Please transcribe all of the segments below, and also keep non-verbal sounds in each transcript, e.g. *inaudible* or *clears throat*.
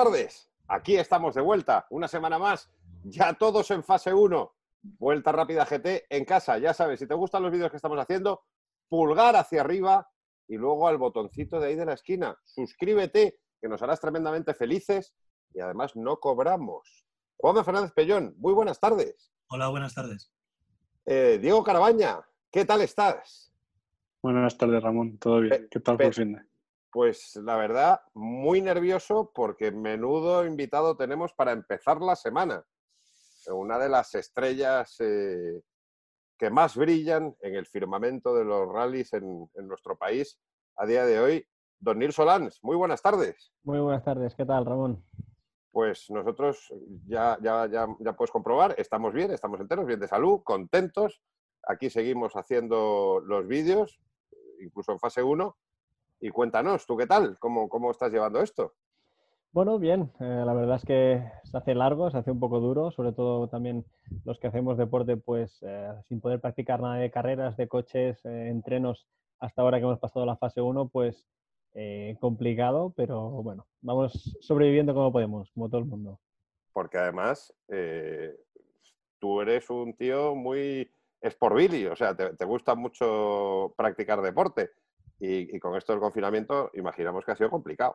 buenas tardes. Aquí estamos de vuelta, una semana más, ya todos en fase 1. Vuelta rápida GT en casa, ya sabes, si te gustan los vídeos que estamos haciendo, pulgar hacia arriba y luego al botoncito de ahí de la esquina. Suscríbete, que nos harás tremendamente felices y además no cobramos. Juan Fernández Pellón, muy buenas tardes. Hola, buenas tardes. Eh, Diego Carabaña, ¿qué tal estás? Buenas tardes, Ramón. ¿Todo bien? ¿Qué tal por fin? Pues la verdad, muy nervioso porque menudo invitado tenemos para empezar la semana. Una de las estrellas eh, que más brillan en el firmamento de los rallies en, nuestro país a día de hoy, Don Nil Solans. Muy buenas tardes. Muy buenas tardes. ¿Qué tal, Ramón? Pues nosotros ya, ya, ya, ya puedes comprobar, estamos bien, estamos enteros, bien de salud, contentos. Aquí seguimos haciendo los vídeos, incluso en fase 1 y cuéntanos, ¿tú qué tal? ¿Cómo, cómo estás llevando esto? Bueno, bien. Eh, la verdad es que se hace largo, se hace un poco duro, sobre todo también los que hacemos deporte, pues eh, sin poder practicar nada de carreras, de coches, eh, entrenos, hasta ahora que hemos pasado la fase 1, pues complicado, pero bueno, vamos sobreviviendo como podemos, como todo el mundo. Porque además, tú eres un tío muy esporbili, o sea, te gusta mucho practicar deporte. Y, con esto del confinamiento, imaginamos que ha sido complicado.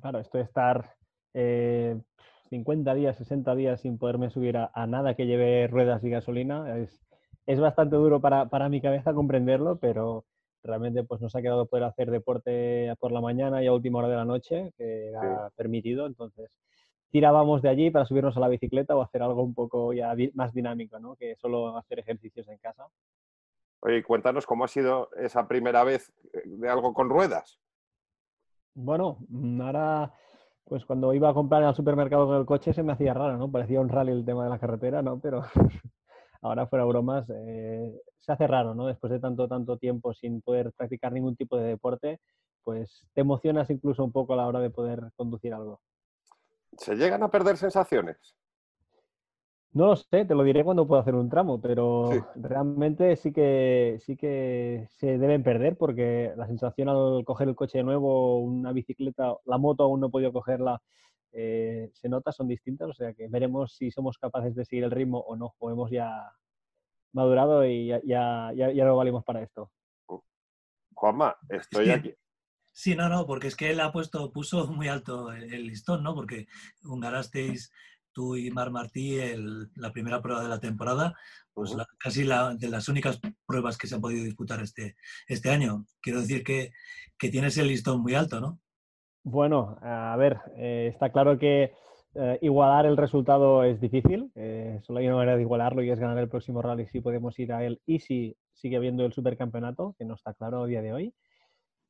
Claro, esto de estar 50 eh, días, 60 días sin poderme subir a, nada que lleve ruedas y gasolina, es, es bastante duro para, para, mi cabeza comprenderlo, pero realmente pues nos ha quedado poder hacer deporte por la mañana y a última hora de la noche, que era permitido, entonces tirábamos de allí para subirnos a la bicicleta o hacer algo un poco ya más dinámico, ¿no? que solo hacer ejercicios en casa. Oye, cuéntanos cómo ha sido esa primera vez eh, de algo con ruedas. Bueno, mm, ahora, pues cuando iba a comprar al supermercado con el coche se me hacía raro, ¿no? Parecía un rally el tema de la carretera, ¿no? Pero *laughs* ahora fuera bromas, eh, se hace raro, ¿no? Después de tanto, tanto tiempo sin poder practicar ningún tipo de deporte, pues te emocionas incluso un poco a la hora de poder conducir algo. ¿Se llegan a perder sensaciones? No lo sé, te lo diré cuando pueda hacer un tramo, pero realmente sí que, sí que se deben perder porque la sensación al coger el coche de nuevo, una bicicleta, la moto aún no he podido cogerla, eh, se nota, son distintas, o sea que veremos si somos capaces de seguir el ritmo o no, o hemos ya madurado y ya, ya, ya, lo valimos para esto. Juanma, estoy aquí. Sí, no, no, porque es que él ha puesto, puso muy alto el, listón, ¿no? Porque un garasteis tú y Mar Martí la primera prueba de la temporada, pues casi la, de las únicas pruebas que se han podido disputar este, este año. Quiero decir que, que tienes el listón muy alto, ¿no? Bueno, a ver, eh, está claro que eh, igualar el resultado es difícil. Eh, solo hay una manera de igualarlo y es ganar el próximo rally si podemos ir a él y si sigue habiendo el supercampeonato, que no está claro a día de hoy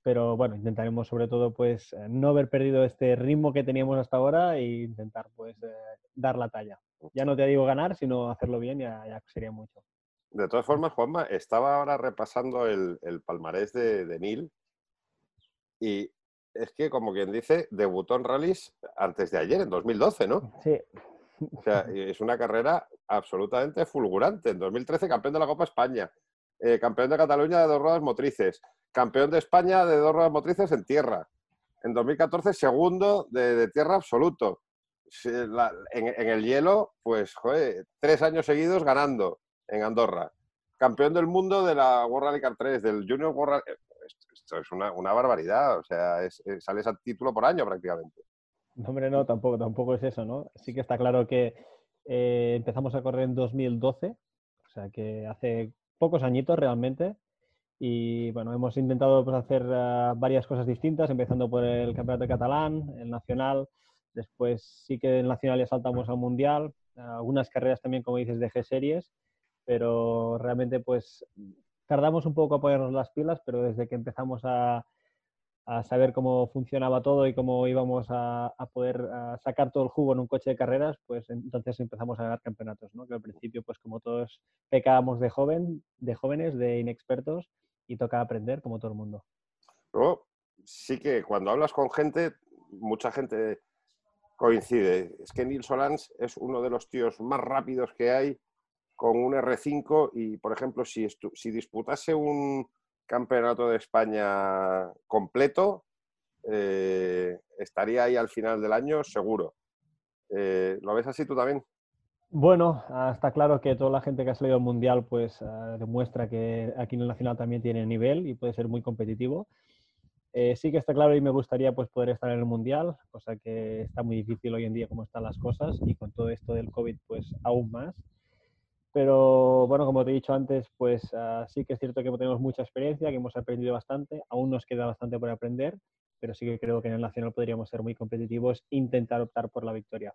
pero bueno, intentaremos sobre todo pues eh, no haber perdido este ritmo que teníamos hasta ahora e intentar pues eh, dar la talla. Ya no te digo ganar, sino hacerlo bien, ya, ya sería mucho. De todas formas, Juanma, estaba ahora repasando el, palmarés de, de Neil y es que, como quien dice, debutó en rallies antes de ayer, en 2012, ¿no? Sí. O sea, es una carrera absolutamente fulgurante. En 2013, campeón de la Copa España, eh, campeón de Cataluña de dos ruedas motrices, campeón de España de dos ruedas motrices en tierra. En 2014, segundo de, tierra absoluto. en, el hielo, pues, joder, tres años seguidos ganando en Andorra. Campeón del mundo de la World Rally Car 3, del Junior World Rally... Esto es una, barbaridad, o sea, sales a título por año prácticamente. No, hombre, no, tampoco, tampoco es eso, ¿no? Sí que está claro que eh, empezamos a correr en 2012, o sea que hace pocos añitos realmente, y bueno, hemos intentado pues, hacer eh, varias cosas distintas, empezando por el campeonato catalán, el nacional, después sí que el nacional ya saltamos al mundial, algunas carreras también, como dices, de G-Series, pero realmente pues tardamos un poco a ponernos las pilas, pero desde que empezamos a, a saber cómo funcionaba todo y cómo íbamos a, a poder sacar todo el jugo en un coche de carreras, pues entonces empezamos a ganar campeonatos, ¿no? Que al principio, pues como todos pecábamos de joven, de jóvenes, de inexpertos, y toca aprender como todo el mundo. sí que cuando hablas con gente, mucha gente coincide. Es que Neil Solans es uno de los tíos más rápidos que hay con un R5 y, por ejemplo, si, si disputase un campeonato de España completo, eh, estaría ahí al final del año seguro. Eh, ¿Lo ves así tú también? Bueno, ah, está claro que toda la gente que ha salido al Mundial pues ah, demuestra que aquí en el Nacional también tiene nivel y puede ser muy competitivo. Eh, sí que está claro y me gustaría pues poder estar en el Mundial, cosa que está muy difícil hoy en día como están las cosas y con todo esto del COVID pues aún más. Pero bueno, como te he dicho antes, pues ah, sí que es cierto que tenemos mucha experiencia, que hemos aprendido bastante, aún nos queda bastante por aprender, pero sí que creo que en el Nacional podríamos ser muy competitivos, intentar optar por la victoria.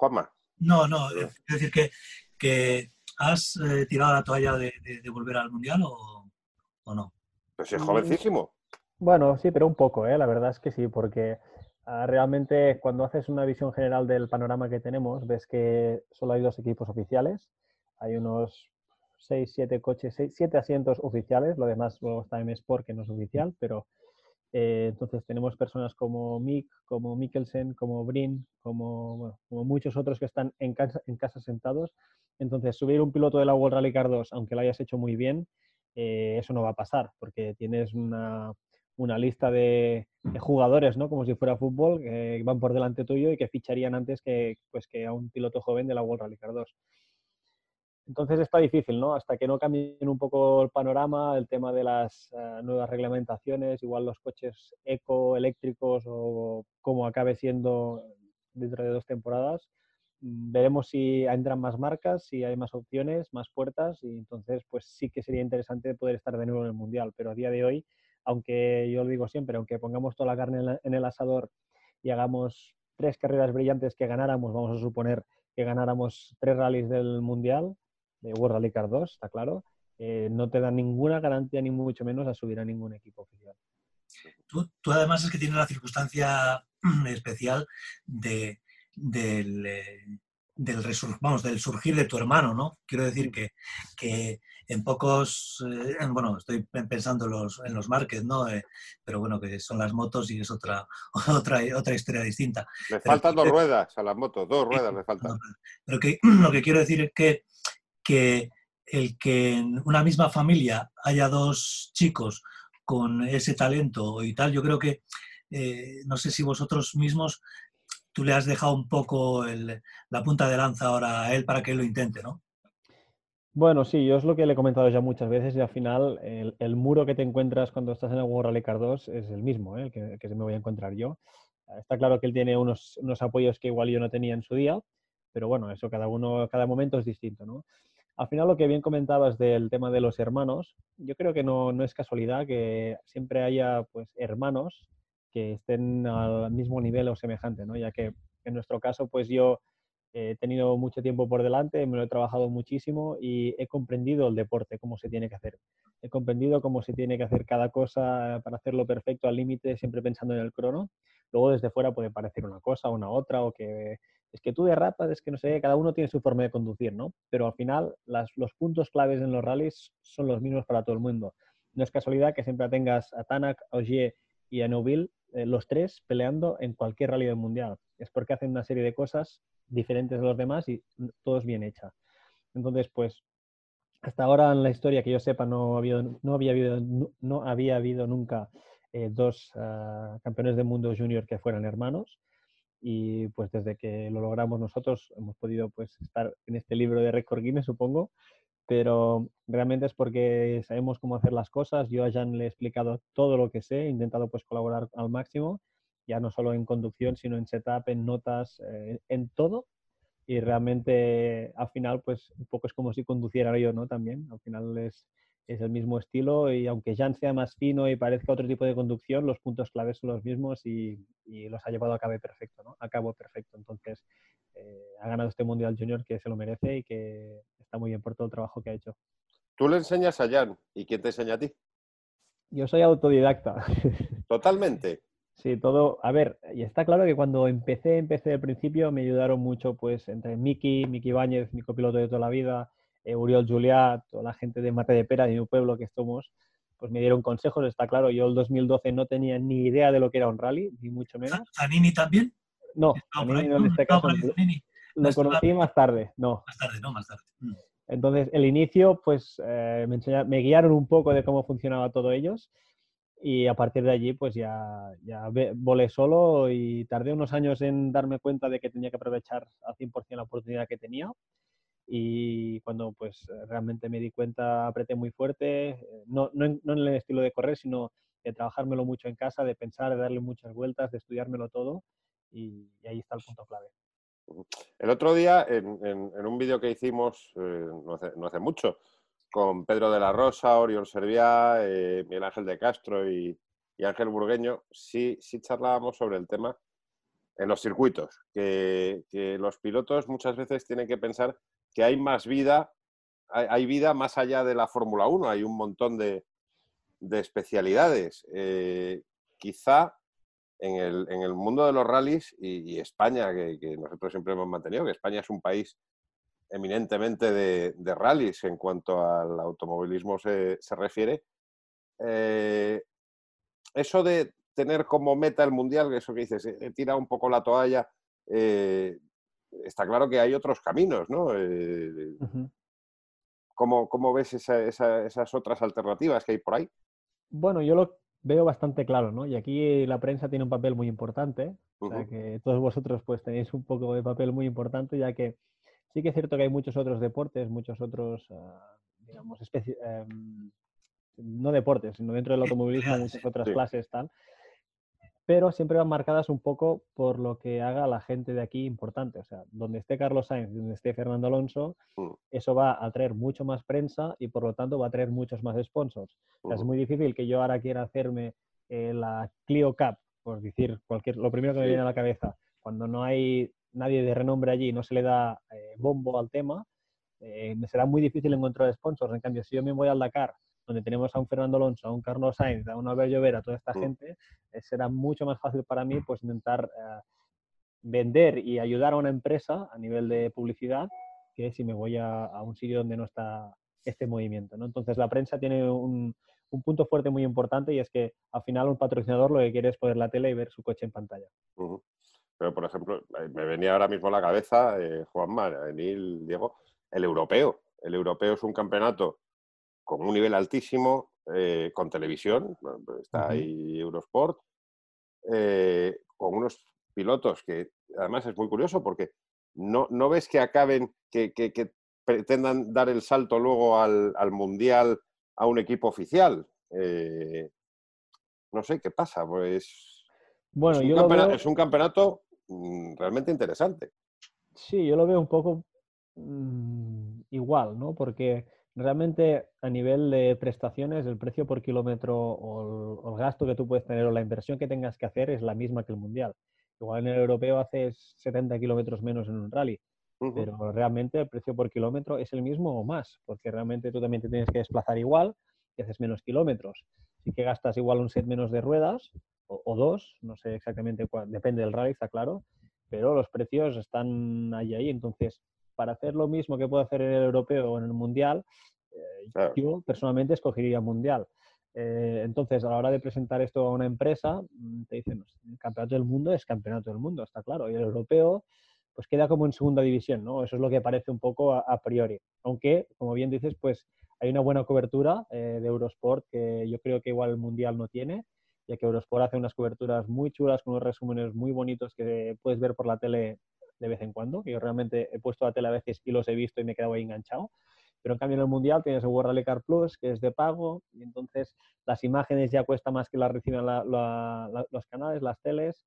Juanma. No, no, es decir que, que has eh, tirado la toalla de, volver al Mundial o, no. Pues es jovencísimo. Bueno, sí, pero un poco, ¿eh? la verdad es que sí, porque ah, realmente cuando haces una visión general del panorama que tenemos, ves que solo hay dos equipos oficiales, hay unos 6, 7 coches, 7 asientos oficiales, lo demás luego está M Sport que no es oficial, pero eh, entonces tenemos personas como Mick, como Mikkelsen, como Brin, como, muchos otros que están en casa, en casa sentados. Entonces subir un piloto de la World Rally Car 2, aunque lo hayas hecho muy bien, eh, eso no va a pasar, porque tienes una, una lista de, jugadores, ¿no? Como si fuera fútbol, que van por delante tuyo y que ficharían antes que, pues, que a un piloto joven de la World Rally Car 2. Entonces está difícil, ¿no? Hasta que no cambien un poco el panorama, el tema de las eh, nuevas reglamentaciones, igual los coches eco, eléctricos o cómo acabe siendo dentro de dos temporadas, mm, veremos si entran más marcas, si hay más opciones, más puertas y entonces pues sí que sería interesante poder estar de nuevo en el Mundial, pero a día de hoy, aunque yo lo digo siempre, aunque pongamos toda la carne en el asador y hagamos tres carreras brillantes que ganáramos, vamos a suponer que ganáramos tres rallies del Mundial, de World Rally Car 2, está claro, eh, no te dan ninguna garantía, ni mucho menos, a subir a ningún equipo oficial. Tú, además es que tienes la circunstancia especial de, del, eh, del, vamos, del surgir de tu hermano, ¿no? Quiero decir que, que en pocos, eh, bueno, estoy pensando los, en los marques, ¿no? pero bueno, que son las motos y es otra, *laughs* otra, otra historia distinta. Le faltan dos ruedas a las motos, dos ruedas le *laughs* faltan. Pero que, *clears throat* lo que quiero decir es que que el que en una misma familia haya dos chicos con ese talento y tal, yo creo que, eh, no sé si vosotros mismos, tú le has dejado un poco la punta de lanza ahora a él para que él lo intente, ¿no? Bueno, sí, yo es lo que le he comentado ya muchas veces y al final el, muro que te encuentras cuando estás en el World Rally Car 2 es el mismo, ¿eh? el que, que, me voy a encontrar yo. Está claro que él tiene unos, unos apoyos que igual yo no tenía en su día, pero bueno, eso cada uno, cada momento es distinto, ¿no? Al final lo que bien comentabas del tema de los hermanos, yo creo que no, no es casualidad que siempre haya pues hermanos que estén al mismo nivel o semejante, ¿no? Ya que en nuestro caso, pues yo he tenido mucho tiempo por delante, me lo he trabajado muchísimo y he comprendido el deporte, cómo se tiene que hacer. He comprendido cómo se tiene que hacer cada cosa para hacerlo perfecto al límite, siempre pensando en el crono. Luego desde fuera puede parecer una cosa, una otra, o que es que tú derrapas, es que no sé, cada uno tiene su forma de conducir, ¿no? Pero al final los puntos claves en los rallies son los mismos para todo el mundo. No es casualidad que siempre tengas a Tanak, a Ogier y a Neuville, eh, los tres peleando en cualquier rally del mundial. Es porque hacen una serie de cosas diferentes de los demás y todos bien hechas. Entonces, pues, hasta ahora en la historia que yo sepa no había, no había, habido, no, había habido nunca eh, dos ah, campeones del mundo junior que fueran hermanos y pues desde que lo logramos nosotros hemos podido pues estar en este libro de récord Guinness supongo pero realmente es porque sabemos cómo hacer las cosas. Yo a Jan le he explicado todo lo que sé he intentado pues colaborar al máximo ya no solo en conducción sino en setup en notas eh, en todo. Y realmente al final pues un poco es como si conduciera yo no también. Al final es es el mismo estilo y aunque Jan sea más fino y parezca otro tipo de conducción, los puntos claves son los mismos y, los ha llevado a cabo perfecto, ¿no? A cabo perfecto. Entonces, eh, ha ganado este Mundial Junior que se lo merece y que está muy bien por todo el trabajo que ha hecho. Tú le enseñas a Jan y ¿quién te enseña a ti? Yo soy autodidacta. *laughs* Totalmente. Sí, todo. A ver, y está claro que cuando empecé, empecé al principio, me ayudaron mucho, pues, entre Miki, Miki Báñez, mi copiloto de toda la vida, eh, Uriol Juliá, toda la gente de Mate de Pera, de mi pueblo que somos, pues me dieron consejos, está claro. Yo el 2012 no tenía ni idea de lo que era un rally, ni mucho menos. ¿Zanini también? No, Zanini no en este caso. Lo conocí más tarde, no. Más tarde, no, más tarde. Mm. Entonces, el inicio, pues eh, me, me, guiaron un poco de cómo funcionaba todo ellos. y a partir de allí pues ya, ya volé solo y tardé unos años en darme cuenta de que tenía que aprovechar al 100% la oportunidad que tenía y cuando pues realmente me di cuenta apreté muy fuerte, eh, no, no, en, no en el estilo de correr, sino de trabajármelo mucho en casa, de pensar, de darle muchas vueltas, de estudiármelo todo y, ahí está el punto clave. El otro día, en, en, un vídeo que hicimos eh, no, hace, no, hace, mucho, con Pedro de la Rosa, Oriol Serviá, eh, Miguel Ángel de Castro y, y, Ángel Burgueño, sí, sí charlábamos sobre el tema en los circuitos, que, que, los pilotos muchas veces tienen que pensar que hay más vida, hay, vida más allá de la Fórmula 1, hay un montón de, de especialidades. Eh, quizá en el, en el, mundo de los rallies y, España, que, nosotros siempre hemos mantenido, que España es un país eminentemente de, rallies en cuanto al automovilismo se, se refiere, eh, eso de tener como meta el mundial, eso que dices, he tirado un poco la toalla, eh, está claro que hay otros caminos, ¿no? Uh -huh. ¿cómo, ¿cómo, ves esa, esa, esas otras alternativas que hay por ahí? Bueno, yo lo veo bastante claro, ¿no? Y aquí la prensa tiene un papel muy importante, uh -huh. o sea que todos vosotros pues tenéis un poco de papel muy importante, ya que sí que es cierto que hay muchos otros deportes, muchos otros, uh, digamos, um, no deportes, sino dentro del *laughs* automovilismo, muchas otras sí. clases, tal, pero siempre van marcadas un poco por lo que haga la gente de aquí importante. O sea, donde esté Carlos Sainz, donde esté Fernando Alonso, uh. eso va a atraer mucho más prensa y por lo tanto va a traer muchos más sponsors. O sea, es muy difícil que yo ahora quiera hacerme eh, la Clio Cup, por decir cualquier, lo primero que me viene a la cabeza, cuando no hay nadie de renombre allí, no se le da eh, bombo al tema, eh, me será muy difícil encontrar sponsors. En cambio, si yo me voy al Dakar donde tenemos a un Fernando Alonso, a un Carlos Sainz, a un Albert Llobera, a toda esta mm. gente, eh, será mucho más fácil para mí pues intentar eh, vender y ayudar a una empresa a nivel de publicidad que si me voy a, a un sitio donde no está este movimiento. ¿no? Entonces la prensa tiene un, un, punto fuerte muy importante y es que al final un patrocinador lo que quiere es poner la tele y ver su coche en pantalla. Uh -huh. Pero, por ejemplo, eh, me venía ahora mismo a la cabeza, eh, Juanma, Emil, Diego, el europeo. El europeo es un campeonato con un nivel altísimo, eh, con televisión, pues está ahí Eurosport, eh, con unos pilotos que además es muy curioso porque no, no ves que acaben, que, que, que, pretendan dar el salto luego al, al Mundial a un equipo oficial. Eh, no sé qué pasa, pues bueno, es, un yo veo... es un campeonato mmm, realmente interesante. Sí, yo lo veo un poco mmm, igual, ¿no? Porque realmente a nivel de prestaciones, el precio por kilómetro o el, o el, gasto que tú puedes tener o la inversión que tengas que hacer es la misma que el mundial. Igual en el europeo haces 70 kilómetros menos en un rally, uh -huh. pero realmente el precio por kilómetro es el mismo o más, porque realmente tú también te tienes que desplazar igual y haces menos kilómetros. Sí que gastas igual un set menos de ruedas o, o dos, no sé exactamente cuál, depende del rally, está claro, pero los precios están ahí, ahí. Entonces, para hacer lo mismo que puedo hacer en el europeo o en el mundial, eh, claro. yo personalmente escogería mundial. Eh, entonces, a la hora de presentar esto a una empresa, mm, te dicen, el campeonato del mundo es campeonato del mundo, está claro. Y el europeo, pues queda como en segunda división, ¿no? Eso es lo que parece un poco a, a priori. Aunque, como bien dices, pues hay una buena cobertura eh, de Eurosport que yo creo que igual el mundial no tiene, ya que Eurosport hace unas coberturas muy chulas con unos resúmenes muy bonitos que puedes ver por la tele de vez en cuando, que yo realmente he puesto la tele a veces y los he visto y me he quedado ahí enganchado. Pero en cambio en el Mundial tienes el World Rally Car Plus, que es de pago, y entonces las imágenes ya cuesta más que las reciben la, la, la, los canales, las teles.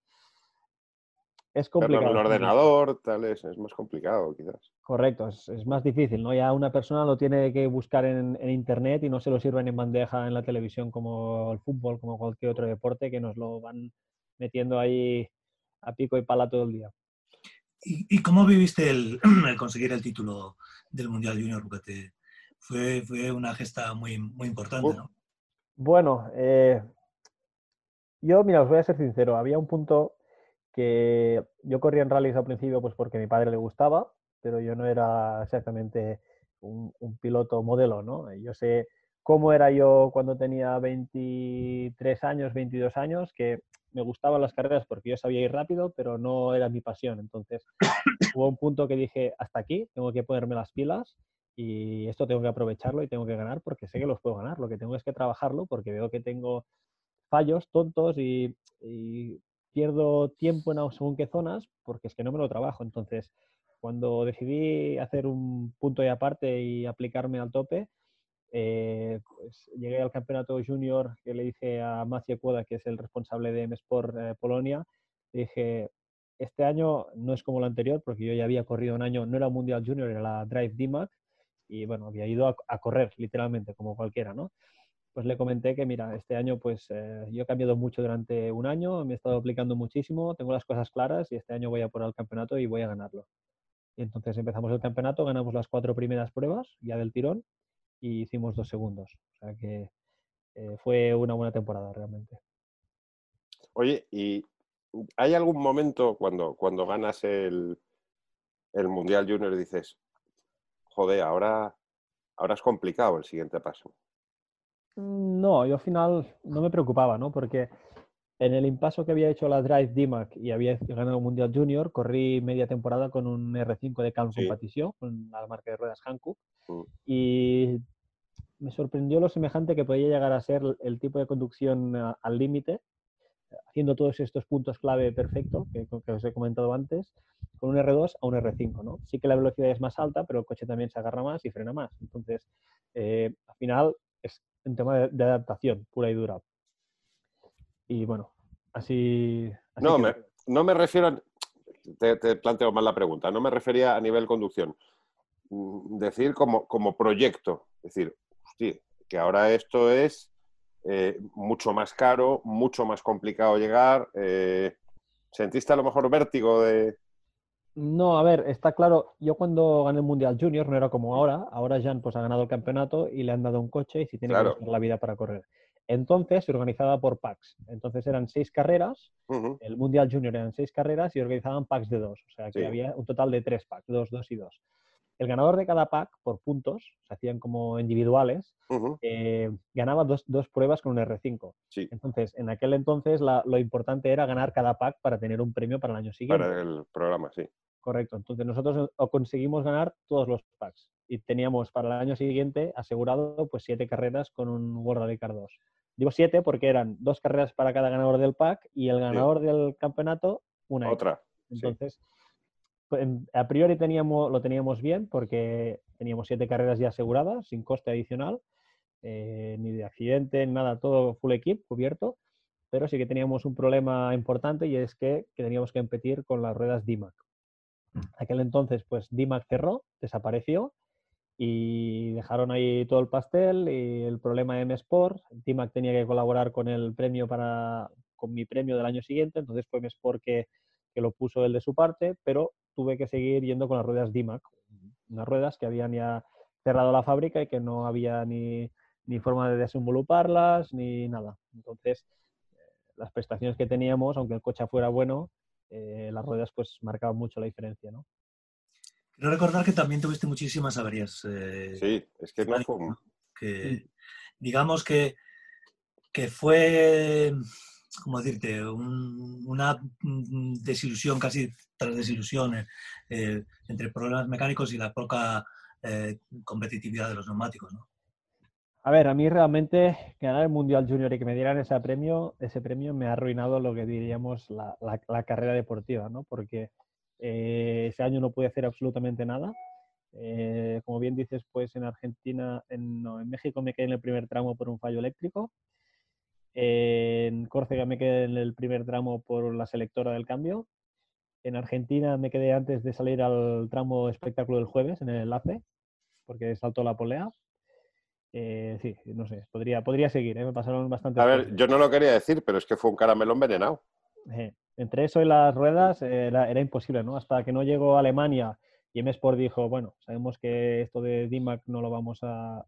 Es complicado. Pero el ordenador, tal, es, es, más complicado quizás. Correcto, es, es, más difícil, ¿no? Ya una persona lo tiene que buscar en, en, internet y no se lo sirven en bandeja en la televisión como el fútbol, como cualquier otro deporte, que nos lo van metiendo ahí a pico y pala todo el día. ¿Y, y cómo viviste el, *clears throat* el, conseguir el título del Mundial Junior? Porque te, fue, fue, una gesta muy, muy importante, ¿no? Bueno, eh, yo, mira, os voy a ser sincero, había un punto que yo corría en rallies al principio pues porque a mi padre le gustaba, pero yo no era exactamente un, un, piloto modelo, ¿no? Yo sé cómo era yo cuando tenía 23 años, 22 años, que me gustaban las carreras porque yo sabía ir rápido, pero no era mi pasión. Entonces *coughs* hubo un punto que dije, hasta aquí, tengo que ponerme las pilas y esto tengo que aprovecharlo y tengo que ganar porque sé que los puedo ganar. Lo que tengo es que trabajarlo porque veo que tengo fallos tontos y, pierdo tiempo en según qué zonas porque es que no me lo trabajo. Entonces, cuando decidí hacer un punto de aparte y aplicarme al tope, eh, pues llegué al campeonato junior que le dije a Maciej Kłoda, que es el responsable de M-Sport eh, Polonia, le dije, este año no es como el anterior, porque yo ya había corrido un año, no era Mundial Junior, era la Drive DMAC, y bueno, había ido a, correr literalmente, como cualquiera, ¿no? Pues le comenté que, mira, este año pues eh, yo he cambiado mucho durante un año, me he estado aplicando muchísimo, tengo las cosas claras y este año voy a por el campeonato y voy a ganarlo. Y entonces empezamos el campeonato, ganamos las cuatro primeras pruebas ya del tirón y hicimos dos segundos. O sea que eh, fue una buena temporada realmente. Oye, ¿y hay algún momento cuando, cuando ganas el, el Mundial Junior y dices, joder, ahora, ahora es complicado el siguiente paso? Mm, no, yo al final no me preocupaba, ¿no? Porque en el impaso que había hecho la Drive DMAC y había ganado el Mundial Junior, corrí media temporada con un R5 de Calm Competition, con la marca de ruedas Hankook, mm. y me sorprendió lo semejante que podía llegar a ser el tipo de conducción eh, al límite, haciendo todos estos puntos clave perfecto que, os he comentado antes, con un R2 a un R5. ¿no? Sí que la velocidad es más alta, pero el coche también se agarra más y frena más. Entonces, eh, al final es un tema de, adaptación pura y dura. Y bueno, así... no, me, no me refiero... te, planteo mal la pregunta. No me refería a nivel conducción. Mm, decir como, como proyecto. Es decir, que ahora esto es eh, mucho más caro, mucho más complicado llegar. Eh, ¿Sentiste a lo mejor vértigo de...? No, a ver, está claro, yo cuando gané el Mundial Junior no era como ahora, ahora Jan pues ha ganado el campeonato y le han dado un coche y si tiene que que la vida para correr. Entonces, organizaba por packs. Entonces eran seis carreras, el Mundial Junior eran seis carreras y organizaban packs de dos. O sea que había un total de tres packs, dos, dos y dos el ganador de cada pack, por puntos, se hacían como individuales, eh, ganaba dos, pruebas con un R5. Entonces, en aquel entonces lo importante era ganar cada pack para tener un premio para el año siguiente. Para el programa, sí. Correcto. Entonces, nosotros conseguimos ganar todos los packs y teníamos para el año siguiente asegurado pues siete carreras con un World Rally Car 2. Digo siete porque eran dos carreras para cada ganador del pack y el ganador del campeonato una. Otra. Entonces, a priori teníamos, lo teníamos bien porque teníamos siete carreras ya aseguradas, sin coste adicional, eh, ni de accidente, nada, todo full equip cubierto, pero sí que teníamos un problema importante y es que, teníamos que competir con las ruedas DIMAC. Aquel entonces, pues DIMAC cerró, desapareció y dejaron ahí todo el pastel y el problema de M-Sport. DIMAC tenía que colaborar con el premio para, con mi premio del año siguiente, entonces fue M-Sport que, que lo puso él de su parte, pero tuve que seguir yendo con las ruedas DIMAC, unas ruedas que habían ya cerrado la fábrica y que no había ni, forma de desenvoluparlas ni nada. Entonces, eh, las prestaciones que teníamos, aunque el coche fuera bueno, eh, las ruedas pues marcaban mucho la diferencia, ¿no? Quiero recordar que también tuviste muchísimas averías. Eh, sí, es que no fue... Que, digamos que, que fue ¿cómo decirte? una desilusión, casi tras desilusión eh, eh, entre problemas mecánicos y la poca eh, competitividad de los neumáticos, ¿no? A ver, a mí realmente ganar el Mundial Junior y que me dieran ese premio, ese premio me ha arruinado lo que diríamos la, carrera deportiva, ¿no? Porque ese año no pude hacer absolutamente nada. como bien dices, pues en Argentina, en, en México me quedé en el primer tramo por un fallo eléctrico en Córcega me quedé en el primer tramo por la selectora del cambio. En Argentina me quedé antes de salir al tramo espectáculo del jueves en el enlace, porque saltó la polea. Eh, sí, no sé, podría, podría seguir, ¿eh? me pasaron bastante. A ver, yo no lo quería decir, pero es que fue un caramelo envenenado. Eh, entre eso y las ruedas era, imposible, ¿no? Hasta que no llegó a Alemania y M Sport dijo, bueno, sabemos que esto de DIMAC no lo vamos a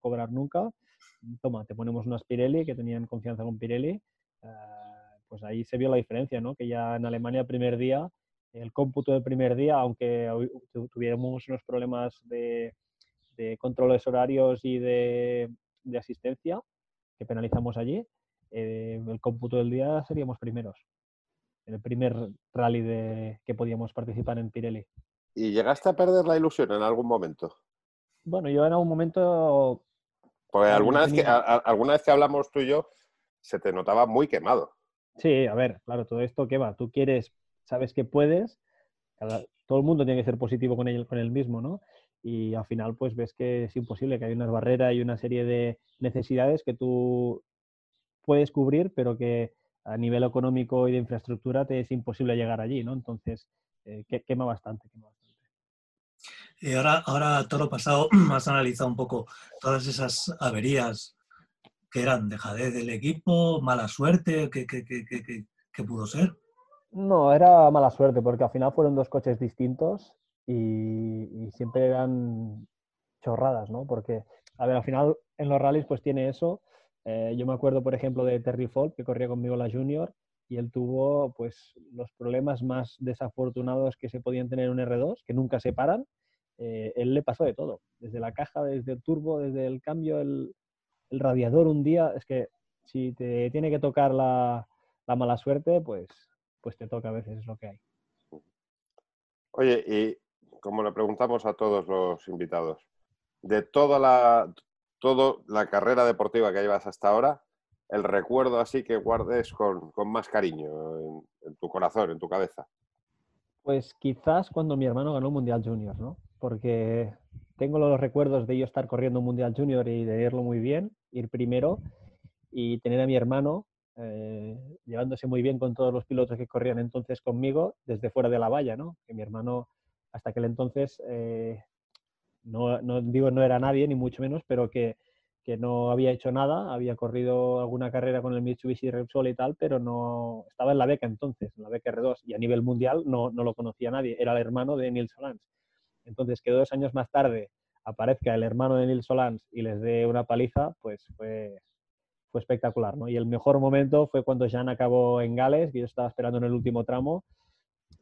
cobrar nunca toma, te ponemos unas Pirelli, que tenían confianza con Pirelli, eh, pues ahí se vio la diferencia, ¿no? Que ya en Alemania el primer día, el cómputo del primer día, aunque tuviéramos unos problemas de, controles horarios y de, asistencia que penalizamos allí, eh, el cómputo del día seríamos primeros. En el primer rally de, que podíamos participar en Pirelli. ¿Y llegaste a perder la ilusión en algún momento? Bueno, yo en algún momento porque alguna vez, que, alguna vez que hablamos tú y yo, se te notaba muy quemado. Sí, a ver, claro, todo esto que va, tú quieres, sabes que puedes, todo el mundo tiene que ser positivo con él, con él mismo, ¿no? Y al final, pues ves que es imposible, que hay unas barreras y una serie de necesidades que tú puedes cubrir, pero que a nivel económico y de infraestructura te es imposible llegar allí, ¿no? Entonces, eh, quema bastante, quema bastante. Y ahora, ahora todo lo pasado, *clears throat* has analizado un poco todas esas averías que eran dejadez del equipo, mala suerte, ¿qué, qué, pudo ser? No, era mala suerte porque al final fueron dos coches distintos y, siempre eran chorradas, ¿no? Porque, a ver, al final en los rallies pues tiene eso. Eh, yo me acuerdo, por ejemplo, de Terry Fall, que corría conmigo la Junior, y él tuvo pues los problemas más desafortunados que se podían tener en un R2, que nunca se paran. Eh, él le pasó de todo, desde la caja, desde el turbo, desde el cambio, el, el radiador un día, es que si te tiene que tocar la, mala suerte, pues, pues te toca a veces, es lo que hay. Oye, y como le preguntamos a todos los invitados, de toda la, toda la carrera deportiva que llevas hasta ahora, el recuerdo así que guardes con, más cariño en, en, tu corazón, en tu cabeza? Pues quizás cuando mi hermano ganó el Mundial Junior, ¿no? Porque tengo los recuerdos de yo estar corriendo un Mundial Junior y de irlo muy bien, ir primero y tener a mi hermano eh, llevándose muy bien con todos los pilotos que corrían entonces conmigo desde fuera de la valla, ¿no? Que mi hermano hasta aquel entonces, eh, no, digo no era nadie, ni mucho menos, pero que, que, no había hecho nada, había corrido alguna carrera con el Mitsubishi Repsol y tal, pero no estaba en la beca entonces, en la beca R2, y a nivel mundial no, no lo conocía nadie, era el hermano de Nils Solans. Entonces, que dos años más tarde aparezca el hermano de Nils Solans y les dé una paliza, pues fue, fue espectacular. ¿no? Y el mejor momento fue cuando Jean acabó en Gales, que yo estaba esperando en el último tramo,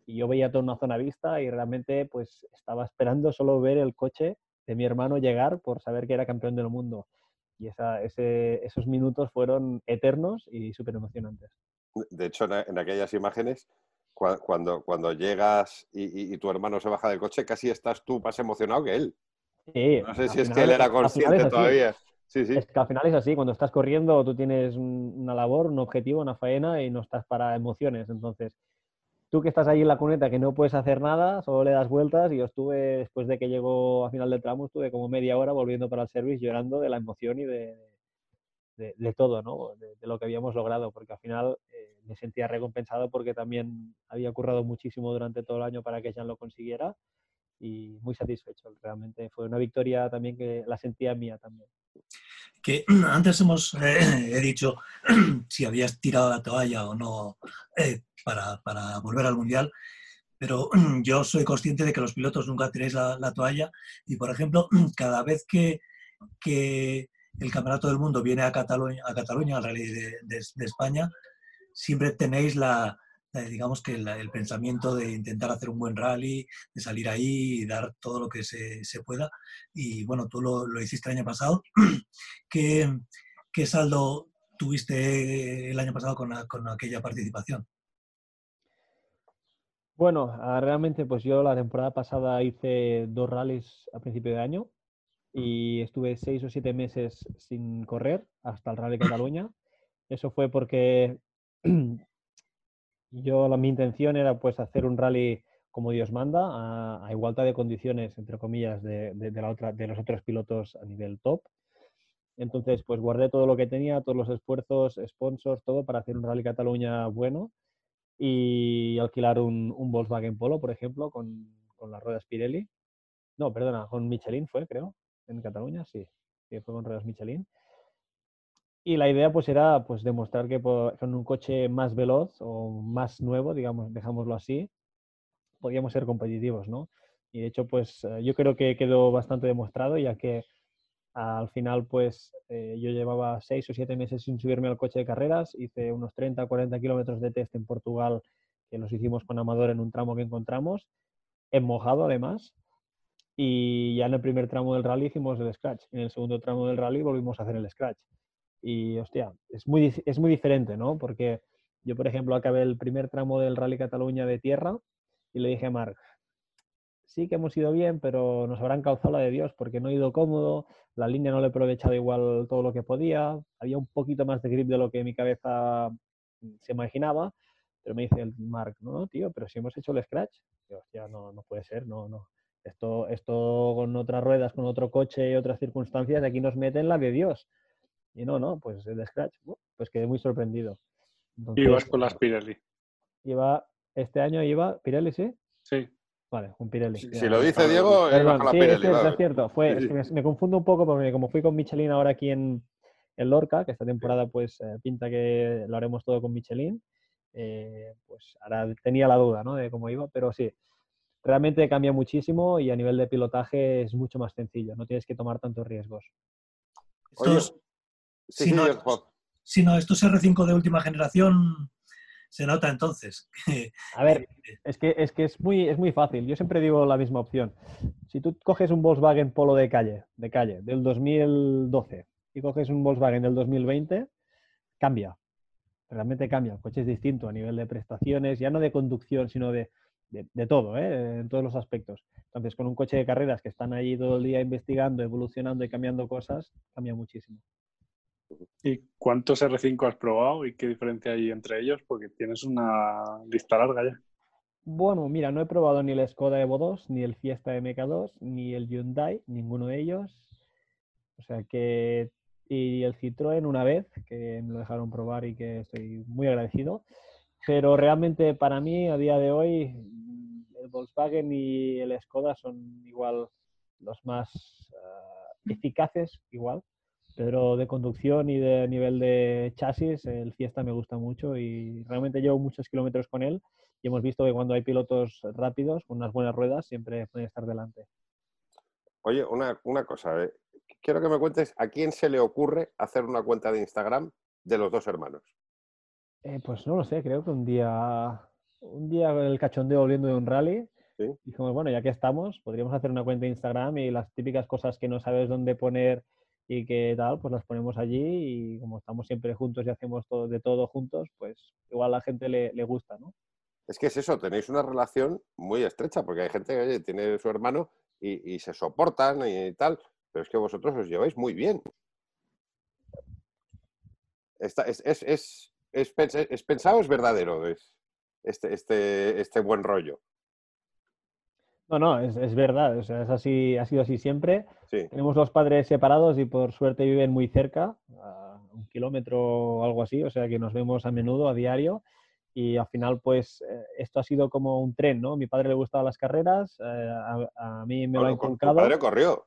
y yo veía toda una zona vista y realmente pues estaba esperando solo ver el coche de mi hermano llegar por saber que era campeón del mundo. Y esa, ese, esos minutos fueron eternos y súper emocionantes. De hecho, en aquellas imágenes cuando, cuando llegas y, tu hermano se baja del coche, casi estás tú más emocionado que él. Sí, no sé si es que él era consciente todavía. Sí, sí. Es que al final es así, cuando estás corriendo tú tienes una labor, un objetivo, una faena y no estás para emociones. Entonces, tú que estás ahí en la cuneta que no puedes hacer nada, solo le das vueltas y yo estuve, después de que llegó a final del tramo, estuve como media hora volviendo para el service llorando de la emoción y de, de, todo, ¿no? De, lo que habíamos logrado, porque al final eh, me sentía recompensado porque también había currado muchísimo durante todo el año para que Jan lo consiguiera y muy satisfecho. Realmente fue una victoria también que la sentía mía también. Que *clears throat* antes hemos eh, he dicho *clears throat* si habías tirado la toalla o no eh, para, para, volver al Mundial, pero *clears throat* yo soy consciente de que los pilotos nunca tiréis la, la toalla y, por ejemplo, cada vez que, que el Campeonato del Mundo viene a Cataluña, a Cataluña al Rally de, España, siempre tenéis la, digamos que el pensamiento de intentar hacer un buen rally, de salir ahí y dar todo lo que se, pueda. Y bueno, tú lo, hiciste el año pasado. *clears throat* ¿Qué, ¿Qué, saldo tuviste el año pasado con, con aquella participación? Bueno, ah, realmente pues yo la temporada pasada hice dos rallies a principio de año y estuve seis o siete meses sin correr hasta el Rally *clears throat* Cataluña. Eso fue porque *clears throat* yo la, mi intención era pues hacer un rally como Dios manda, a, igualdad de condiciones, entre comillas, de, de, la otra, de los otros pilotos a nivel top. Entonces, pues guardé todo lo que tenía, todos los esfuerzos, sponsors, todo para hacer un Rally Cataluña bueno y alquilar un, un Volkswagen Polo, por ejemplo, con, con las ruedas Pirelli. No, perdona, con Michelin fue, creo en Cataluña, sí, que fue con ruedas Michelin. Y la idea pues era pues demostrar que con un coche más veloz o más nuevo, digamos, dejámoslo así, podíamos ser competitivos, ¿no? Y de hecho pues eh, yo creo que quedó bastante demostrado ya que al final pues eh, yo llevaba seis o siete meses sin subirme al coche de carreras, hice unos 30 o 40 kilómetros de test en Portugal que los hicimos con Amador en un tramo que encontramos, en mojado además, y ya en el primer tramo del rally hicimos el scratch. En el segundo tramo del rally volvimos a hacer el scratch. Y hostia, es muy, es muy diferente, ¿no? Porque yo, por ejemplo, acabé el primer tramo del Rally Cataluña de tierra y le dije a Marc, sí que hemos ido bien, pero nos habrán calzado la de Dios porque no he ido cómodo, la línea no le he aprovechado igual todo lo que podía, había un poquito más de grip de lo que mi cabeza se imaginaba, pero me dice el Mark, no, tío, pero si hemos hecho el scratch, ya no, no puede ser, no, no. Esto, esto con otras ruedas, con otro coche y otras circunstancias, aquí nos meten la de Dios. Y no, no, pues el scratch, pues quedé muy sorprendido. Y vas con las Pirelli. Iba, este año iba, Pirelli, ¿sí? Sí. Vale, un Pirelli. Si, lo dice Diego, es con la sí, Pirelli. Es cierto, Fue, me, confundo un poco porque como fui con Michelin ahora aquí en, en Lorca, que esta temporada pues eh, pinta que lo haremos todo con Michelin, eh, pues ahora tenía la duda ¿no? de cómo iba, pero sí, realmente cambia muchísimo y a nivel de pilotaje es mucho más sencillo, no tienes que tomar tantos riesgos. Estos, sí, no, si no, estos R5 de última generación se nota entonces. A ver, es que, es que es muy, es muy fácil. Yo siempre digo la misma opción. Si tú coges un Volkswagen Polo de calle, de calle, del 2012, y coges un Volkswagen del 2020, cambia. Realmente cambia. El coche es distinto a nivel de prestaciones, ya no de conducción, sino de, de, todo, ¿eh? en todos los aspectos. Entonces, con un coche de carreras que están ahí todo el día investigando, evolucionando y cambiando cosas, cambia muchísimo. ¿Y cuántos R5 has probado y qué diferencia hay entre ellos? Porque tienes una lista larga ya. Bueno, mira, no he probado ni el Skoda Evo 2, ni el Fiesta MK2, ni el Hyundai, ninguno de ellos. O sea que... Y el Citroën una vez, que me lo dejaron probar y que estoy muy agradecido. Pero realmente para mí, a día de hoy, el Volkswagen y el Skoda son igual los más uh, eficaces, igual pero de conducción y de nivel de chasis, el Fiesta me gusta mucho y realmente llevo muchos kilómetros con él y hemos visto que cuando hay pilotos rápidos, con unas buenas ruedas, siempre pueden estar delante. Oye, una, una cosa, eh. quiero que me cuentes a quién se le ocurre hacer una cuenta de Instagram de los dos hermanos. Eh, pues no lo sé, creo que un día, un día el cachondeo volviendo de un rally, dijimos, bueno, ya que estamos, podríamos hacer una cuenta de Instagram y las típicas cosas que no sabes dónde poner y que tal, pues las ponemos allí y como estamos siempre juntos y hacemos todo, de todo juntos, pues igual a la gente le, le gusta, ¿no? Es que es eso, tenéis una relación muy estrecha, porque hay gente que oye, tiene su hermano y, y, se soportan y tal, pero es que vosotros os lleváis muy bien. Es, es, es, es, pensado, es verdadero es este, este, este buen rollo. No, no, es, es verdad, o sea, es así, ha sido así siempre. Tenemos los padres separados y por suerte viven muy cerca, a un kilómetro o algo así, o sea que nos vemos a menudo, a diario. Y al final, pues, eh, esto ha sido como un tren, ¿no? Mi padre le gustaban las carreras, eh, a, mí me lo ha inculcado. Mi padre corrió.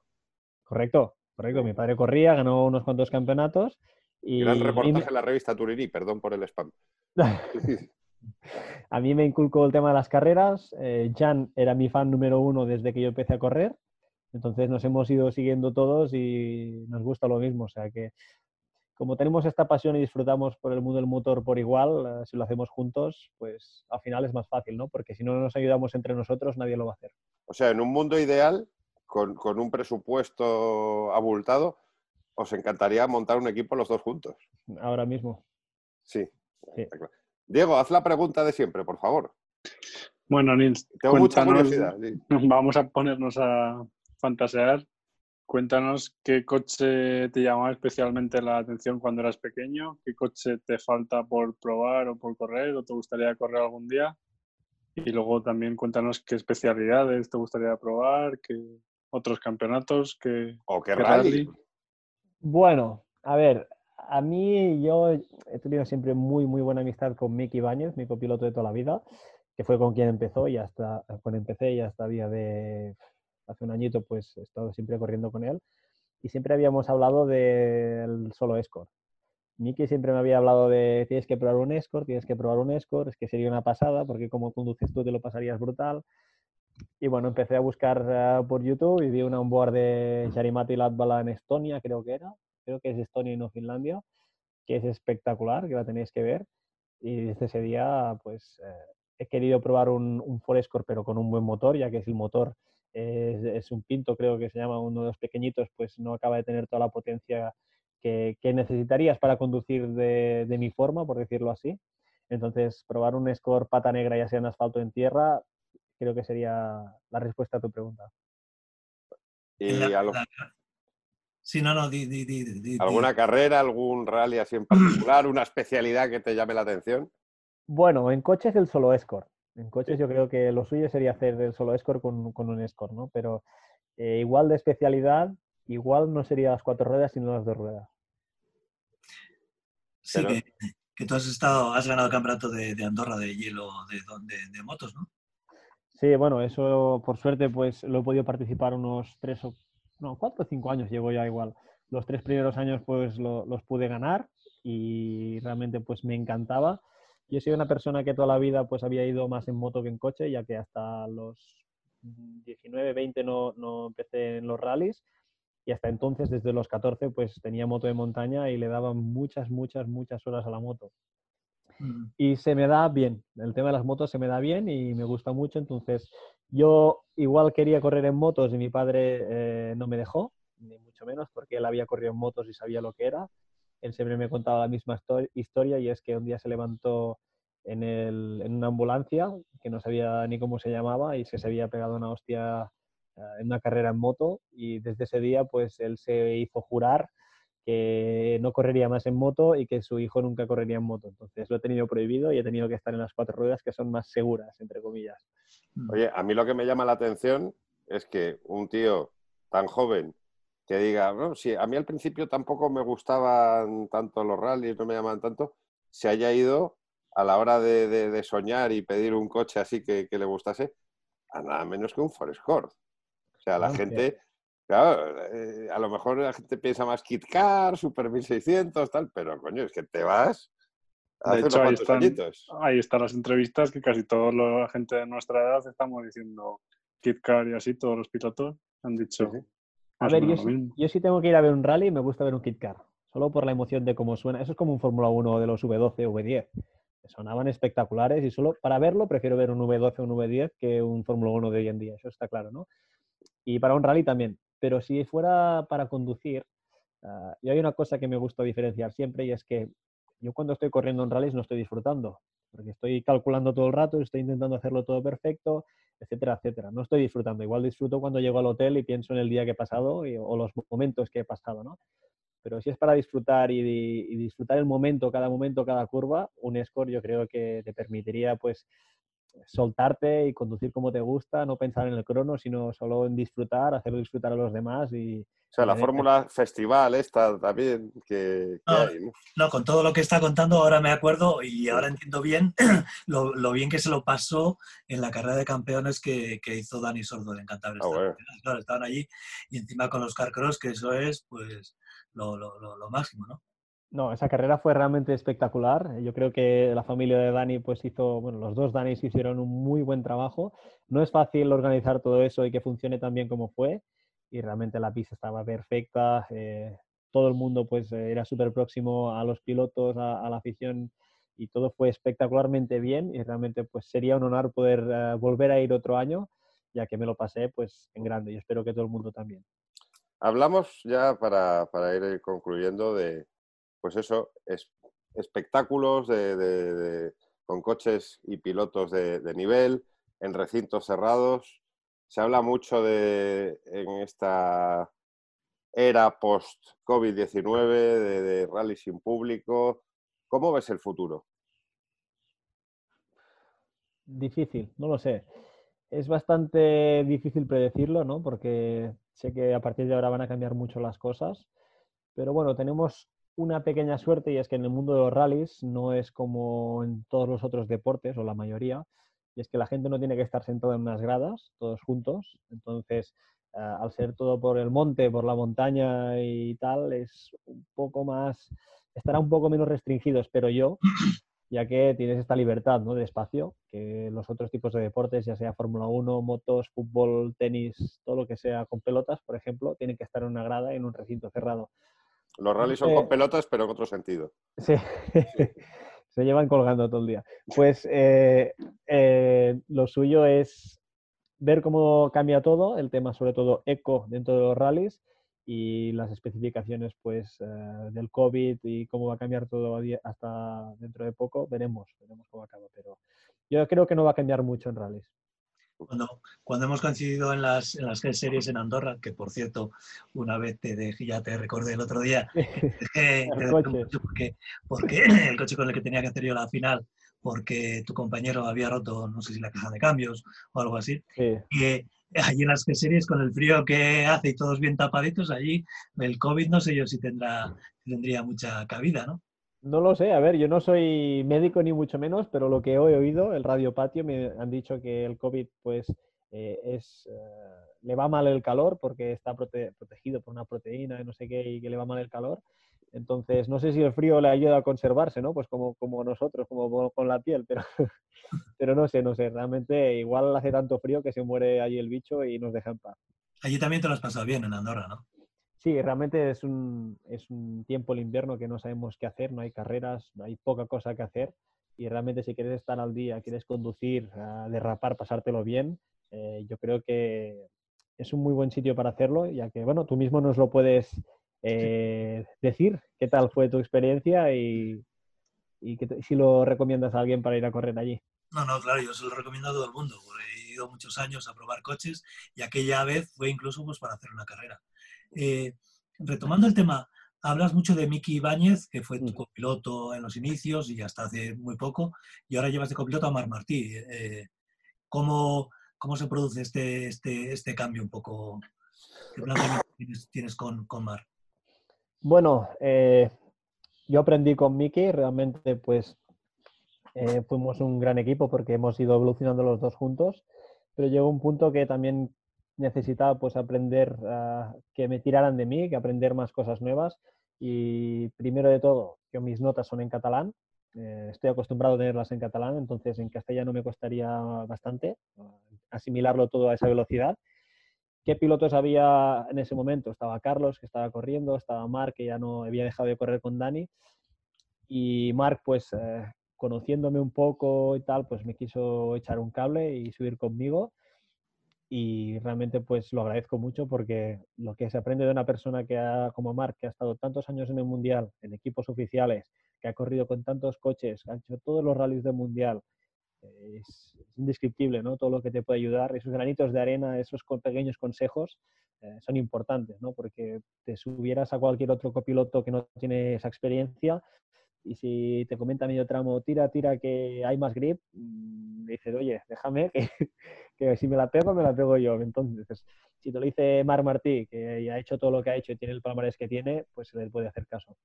Correcto, correcto. Mi padre corría, ganó unos cuantos campeonatos. Y, Gran reportaje en la revista Turirí, perdón por el spam. *laughs* A mí me inculcó el tema de las carreras. Eh, Jan era mi fan número uno desde que yo empecé a correr. Entonces nos hemos ido siguiendo todos y nos gusta lo mismo. O sea que como tenemos esta pasión y disfrutamos por el mundo del motor por igual, eh, si lo hacemos juntos, pues al final es más fácil, ¿no? Porque si no nos ayudamos entre nosotros, nadie lo va a hacer. O sea, en un mundo ideal, con, con un presupuesto abultado, os encantaría montar un equipo los dos juntos. Ahora mismo. Sí. sí. Diego, haz la pregunta de siempre, por favor. Bueno, Nils, tengo mucha curiosidad. *laughs* Vamos a ponernos a fantasear. Cuéntanos qué coche te llamaba especialmente la atención cuando eras pequeño, qué coche te falta por probar o por correr o te gustaría correr algún día. Y luego también cuéntanos qué especialidades te gustaría probar, qué otros campeonatos, qué, o qué, rally. Bueno, a ver, a mí yo he tenido siempre muy, muy buena amistad con Mickey Ibáñez, mi copiloto de toda la vida, que fue con quien empezó y hasta cuando empecé y hasta día de hace un añito pues he estado siempre corriendo con él y siempre habíamos hablado del solo escort. Mickey siempre me había hablado de tienes que probar un escort, tienes que probar un escort, es que sería una pasada porque como conduces tú te lo pasarías brutal. Y bueno, empecé a buscar uh, por YouTube y vi una onboard de Jarimati Latvala en Estonia, creo que era, creo que es Estonia y no Finlandia, que es espectacular, que la tenéis que ver. Y desde ese día, pues eh, he querido probar un, un Forescore, pero con un buen motor, ya que es el motor es, es, un Pinto, creo que se llama uno de los pequeñitos, pues no acaba de tener toda la potencia que, que necesitarías para conducir de, de, mi forma, por decirlo así. Entonces, probar un Score pata negra, ya sea en asfalto o en tierra, creo que sería la respuesta a tu pregunta. Y La- algo- la- Sí, no, no, di, di, di, di- di. ¿Alguna carrera, algún rally así en particular, una especialidad que te llame la atención? Bueno, en coches el solo escort. En coches yo creo que lo suyo sería hacer el solo escort con, con un escort, ¿no? Pero eh, igual de especialidad, igual no sería las cuatro ruedas, sino las dos ruedas. Sí, pero- que, que tú has estado, has ganado el campeonato de, de Andorra de hielo de, de- de motos, ¿no? Sí, bueno, eso por suerte pues lo he podido participar unos tres o no, cuatro o cinco años llevo ya igual. Los tres primeros años pues lo- los pude ganar y realmente pues me encantaba. Yo soy una persona que toda la vida pues había ido más en moto que en coche, ya que hasta los 19, 20 no, no empecé en los rallies y hasta entonces desde los 14 pues tenía moto de montaña y le daba muchas, muchas, muchas horas a la moto Mm. y se me da bien. El tema de las motos se me da bien y me gusta mucho. Entonces, yo igual quería correr en motos y mi padre eh, no me dejó, ni mucho menos, porque él había corrido en motos y sabía lo que era. Él siempre me contaba la misma histo- historia y es que un día se levantó en, el- en una ambulancia que no sabía ni cómo se llamaba y se había pegado una hostia eh, en una carrera en moto y desde ese día pues él se hizo jurar que no correría más en moto y que su hijo nunca correría en moto. Entonces lo he tenido prohibido y he tenido que estar en las cuatro ruedas que son más seguras, entre comillas. Mm. Oye, a mí lo que me llama la atención es que un tío tan joven que diga, no, sí, a mí al principio tampoco me gustaban tanto los rallies, no me llamaban tanto, se haya ido a la hora de, de- de soñar y pedir un coche así que, que le gustase a nada menos que un Forest Cord. O sea, la Ah, gente, claro, eh, a lo mejor la gente piensa más Kit Car, Super 1600, tal, pero coño, es que te vas hace De unos hecho, ahí cuantos están, añitos. ahí están las entrevistas que casi toda la gente de nuestra edad estamos diciendo Kit Car y así, todos los pilotos han dicho. Sí, sí. A ver, yo yo sí tengo que ir a ver un rally, me gusta ver un Kit Car, solo por la emoción de cómo suena. Eso es como un Fórmula 1 de los V12 o V10. que Sonaban espectaculares y solo para verlo prefiero ver un V12 o un V10 que un Fórmula 1 de hoy en día, eso está claro, ¿no? Y para un rally también. Pero si fuera para conducir, ah, y hay una cosa que me gusta diferenciar siempre y es que yo cuando estoy corriendo en rallies no estoy disfrutando, porque estoy calculando todo el rato, estoy intentando hacerlo todo perfecto, etcétera, etcétera. No estoy disfrutando. Igual disfruto cuando llego al hotel y pienso en el día que he pasado o los momentos que he pasado, ¿no? Pero si es para disfrutar y, y disfrutar el momento, cada momento, cada curva, un Escort yo creo que te permitiría pues soltarte y conducir como te gusta, no pensar en el crono, sino solo en disfrutar, hacerlo disfrutar a los demás y O sea, la fórmula festival esta también que, que Ah. hay, ¿no? No, con todo lo que está contando ahora me acuerdo y ahora entiendo bien *clears throat* lo, lo bien que se lo pasó en la carrera de campeones que, que hizo Dani Sordo en Cantabria. Ah, bueno. Claro, estaban allí y encima con los Carcross, que eso es pues lo, lo- lo- lo máximo, ¿no? No, esa carrera fue realmente espectacular. Yo creo que la familia de Dani pues hizo, bueno, los dos Danis hicieron un muy buen trabajo. No es fácil organizar todo eso y que funcione tan bien como fue. Y realmente la pista estaba perfecta. eh, todo el mundo pues era súper próximo a los pilotos, a, a la afición y todo fue espectacularmente bien y realmente pues sería un honor poder eh, volver a ir otro año ya que me lo pasé pues en grande y espero que todo el mundo también. Hablamos ya para, para ir concluyendo de, pues eso, es- espectáculos de, con coches y pilotos de, nivel, en recintos cerrados. Se habla mucho de, en esta era post-COVID-19, de, de rally sin público. ¿Cómo ves el futuro? Difícil, no lo sé. Es bastante difícil predecirlo, ¿no? Porque sé que a partir de ahora van a cambiar mucho las cosas. Pero bueno, tenemos una pequeña suerte y es que en el mundo de los rallies no es como en todos los otros deportes, o la mayoría, y es que la gente no tiene que estar sentada en unas gradas, todos juntos. Entonces, ah, al ser todo por el monte, por la montaña y tal, es un poco más, estará un poco menos restringido, espero yo, *coughs* ya que tienes esta libertad ¿no? de espacio que los otros tipos de deportes, ya sea Fórmula 1, motos, fútbol, tenis, todo lo que sea con pelotas, por ejemplo, tienen que estar en una grada en un recinto cerrado. Los rallies son con Eh, pelotas, pero en otro sentido. Sí. *laughs* Se llevan colgando todo el día. Pues eh, eh, lo suyo es ver cómo cambia todo, el tema sobre todo eco dentro de los rallies y las especificaciones pues del COVID y cómo va a cambiar todo hasta dentro de poco, veremos, veremos cómo acaba. Pero yo creo que no va a cambiar mucho en rallies. Cuando, cuando hemos coincidido en las, en las series en Andorra, que por cierto, una vez te dejé, ya te recordé el otro día, *laughs* dejé, El coche. porque, porque *clears throat* el coche con el que tenía que hacer yo la final, porque tu compañero había roto, no sé si la caja de cambios o algo así. Sí. Y eh, allí en las que series, con el frío que hace y todos bien tapaditos, allí el COVID no sé yo si tendrá, tendría mucha cabida, ¿no? No lo sé, a ver, yo no soy médico ni mucho menos, pero lo que he oído, el radiopatio, me han dicho que el COVID, pues, eh, es, eh, le va mal el calor porque está prote- protegido por una proteína y no sé qué, y que le va mal el calor. Entonces, no sé si el frío le ayuda a conservarse, ¿no? Pues como, como nosotros, como con- con la piel, pero, *laughs* pero no sé, no sé, realmente igual hace tanto frío que se muere allí el bicho y nos deja en paz. Allí también te lo has pasado bien en Andorra, ¿no? Sí, realmente es un, es un tiempo el invierno que no sabemos qué hacer, no hay carreras, hay poca cosa que hacer y realmente si quieres estar al día, quieres conducir, a derrapar, pasártelo bien, eh, yo creo que es un muy buen sitio para hacerlo, ya que, bueno, tú mismo nos lo puedes eh, decir qué tal fue tu experiencia y, y que si lo recomiendas a alguien para ir a correr allí. No, no, claro, yo se lo recomiendo a todo el mundo, porque he ido muchos años a probar coches y aquella vez fue incluso pues, para hacer una carrera. Eh, retomando el tema, hablas mucho de Miki Ibáñez, que fue tu Mm. copiloto en los inicios y hasta hace muy poco, y ahora llevas de copiloto a Mar Martí. Eh, ¿cómo, ¿Cómo se produce este, este, este cambio un poco? ¿Qué planteamiento *coughs* tienes, tienes con, con Mar? Bueno, eh, yo aprendí con Miki, realmente pues eh, fuimos un gran equipo porque hemos ido evolucionando los dos juntos, pero llegó un punto que también necesitaba pues aprender a que me tiraran de mí, que aprender más cosas nuevas y primero de todo, yo mis notas son en catalán, eh, estoy acostumbrado a tenerlas en catalán, entonces en castellano me costaría bastante eh, asimilarlo todo a esa velocidad. ¿Qué pilotos había en ese momento? Estaba Carlos, que estaba corriendo, estaba Marc, que ya no había dejado de correr con Dani. Y Marc, pues eh, conociéndome un poco y tal, pues me quiso echar un cable y subir conmigo. Y realmente pues lo agradezco mucho porque lo que se aprende de una persona que ha, como Marc, que ha estado tantos años en el Mundial, en equipos oficiales, que ha corrido con tantos coches, ha hecho todos los rallies del Mundial, es, es indescriptible, ¿no? Todo lo que te puede ayudar, esos granitos de arena, esos pequeños consejos eh, son importantes, ¿no? Porque te subieras a cualquier otro copiloto que no tiene esa experiencia y si te comenta medio tramo, tira, tira, que hay más grip, mm, dices, oye, déjame, *laughs* que, que si me la pego, me la pego yo. Entonces, si te lo dice Mar Martí, que ha hecho todo lo que ha hecho y tiene el palmarés que tiene, pues se le puede hacer caso.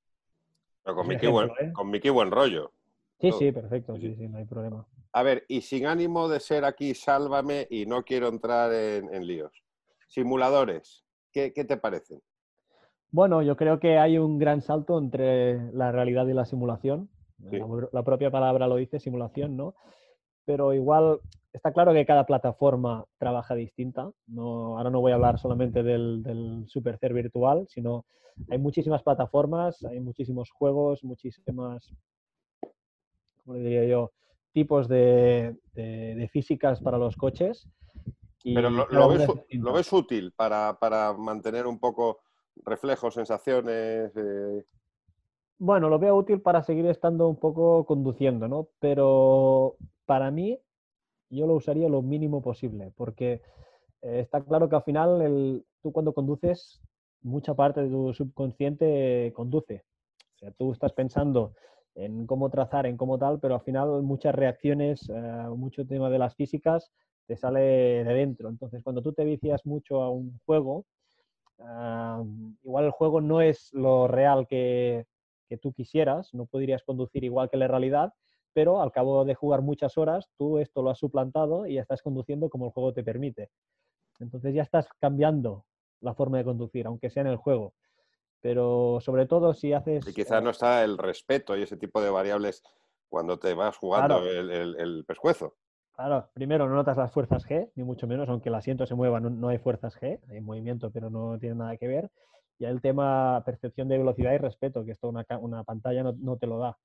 Pero con buen, ejemplo, ¿eh? con buen rollo. Sí, Todo. sí, perfecto, Sí, sí, sí, no hay problema. A ver, y sin ánimo de ser aquí, sálvame y no quiero entrar en, en líos. Simuladores, ¿qué, qué te parecen? Bueno, yo creo que hay un gran salto entre la realidad y la simulación. Sí. La, la propia palabra lo dice, simulación, ¿no? Pero igual está claro que cada plataforma trabaja distinta. No, ahora no voy a hablar solamente del, del supercer virtual, sino hay muchísimas plataformas, hay muchísimos juegos, muchísimas, ¿cómo le diría yo? tipos de, de- de físicas para los coches. y Pero lo, ves, lo útil para, para mantener un poco reflejos, sensaciones. eh, Bueno, lo veo útil para seguir estando un poco conduciendo, ¿no? Pero para mí, yo lo usaría lo mínimo posible, porque eh, está claro que al final tú cuando conduces, mucha parte de tu subconsciente conduce. O sea, tú estás pensando en cómo trazar, en cómo tal, pero al final muchas reacciones, eh, mucho tema de las físicas te sale de dentro. Entonces, cuando tú te vicias mucho a un juego, ah, igual el juego no es lo real que, que tú quisieras, no podrías conducir igual que la realidad, pero al cabo de jugar muchas horas, tú esto lo has suplantado y ya estás conduciendo como el juego te permite. Entonces ya estás cambiando la forma de conducir, aunque sea en el juego. Pero sobre todo si haces... y quizás eh, no está el respeto y ese tipo de variables cuando te vas jugando Claro. el, el- el pescuezo. Claro, primero no notas las fuerzas G, ni mucho menos, aunque el asiento se mueva, no, no hay fuerzas G, hay movimiento, pero no tiene nada que ver. Y el tema percepción de velocidad y respeto, que esto una, una pantalla no, no te lo da.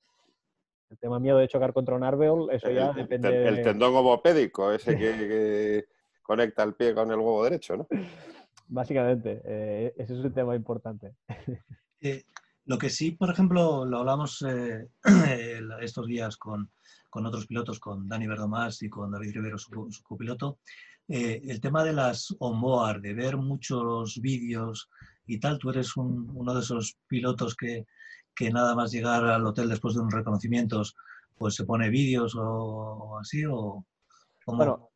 El tema miedo de chocar contra un árbol, eso ya El, depende. ten- el de- tendón homopédico, ese que, *laughs* que conecta el pie con el huevo derecho, ¿no? Básicamente, eh, ese es un tema importante. Eh, lo que sí, por ejemplo, lo hablamos eh, *clears throat* estos días con, con otros pilotos, con Dani Verdomás y con David Rivero, su, su copiloto, eh, el tema de las onboard, de ver muchos vídeos y tal, tú eres uno de esos pilotos que, que, nada más llegar al hotel después de unos reconocimientos, pues se pone vídeos o, así, o bueno,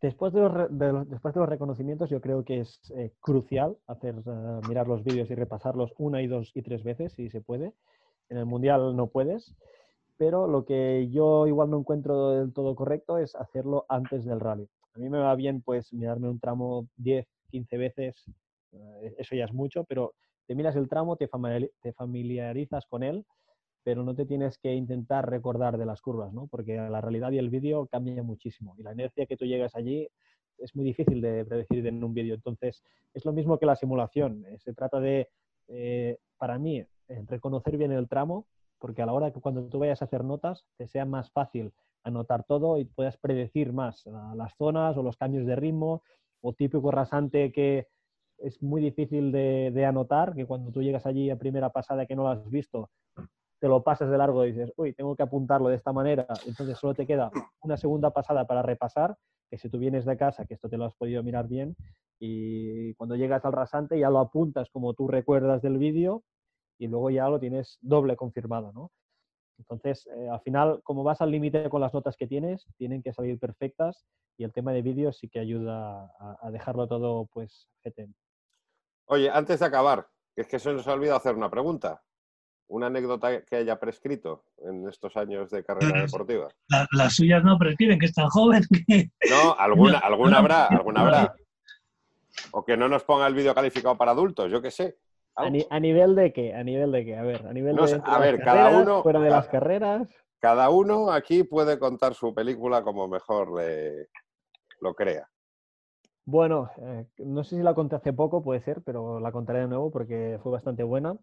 después, de los, después de los reconocimientos yo creo que es eh, crucial hacer eh, mirar los vídeos y repasarlos una y dos y tres veces si se puede. En el mundial no puedes, pero lo que yo igual no encuentro del todo correcto es hacerlo antes del rally. A mí me va bien pues mirarme un tramo 10, 15 veces, eh, eso ya es mucho, pero te miras el tramo, te familiarizas con él, pero no te tienes que intentar recordar de las curvas, ¿no? Porque la realidad y el vídeo cambian muchísimo y la inercia que tú llegas allí es muy difícil de predecir en un vídeo. Entonces, es lo mismo que la simulación. Eh, se trata de, eh, para mí, reconocer bien el tramo, porque a la hora que cuando tú vayas a hacer notas, te sea más fácil anotar todo y puedas predecir más las zonas o los cambios de ritmo o típico rasante que es muy difícil de, anotar, que cuando tú llegas allí a primera pasada que no lo has visto, te lo pasas de largo y dices, uy, tengo que apuntarlo de esta manera, entonces solo te queda una segunda pasada para repasar, que si tú vienes de casa, que esto te lo has podido mirar bien, y cuando llegas al rasante ya lo apuntas como tú recuerdas del vídeo y luego ya lo tienes doble confirmado, ¿no? Entonces, eh, al final, como vas al límite con las notas que tienes, tienen que salir perfectas y el tema de vídeo sí que ayuda a, dejarlo todo, pues, GTM. Oye, antes de acabar, es que se nos ha olvidado hacer una pregunta. Una anécdota que haya prescrito en estos años de carrera deportiva. las suyas no prescriben, que es tan joven *laughs* No, alguna, alguna habrá, alguna habrá. O que no nos ponga el vídeo calificado para adultos, yo qué sé. A, nivel de qué? A nivel de qué? A ver, a nivel de, a ver, cada uno fuera de las carreras. Cada uno aquí puede contar su película como mejor le, lo crea. Bueno, eh, no sé si la conté hace poco, puede ser, pero la contaré de nuevo porque fue bastante buena.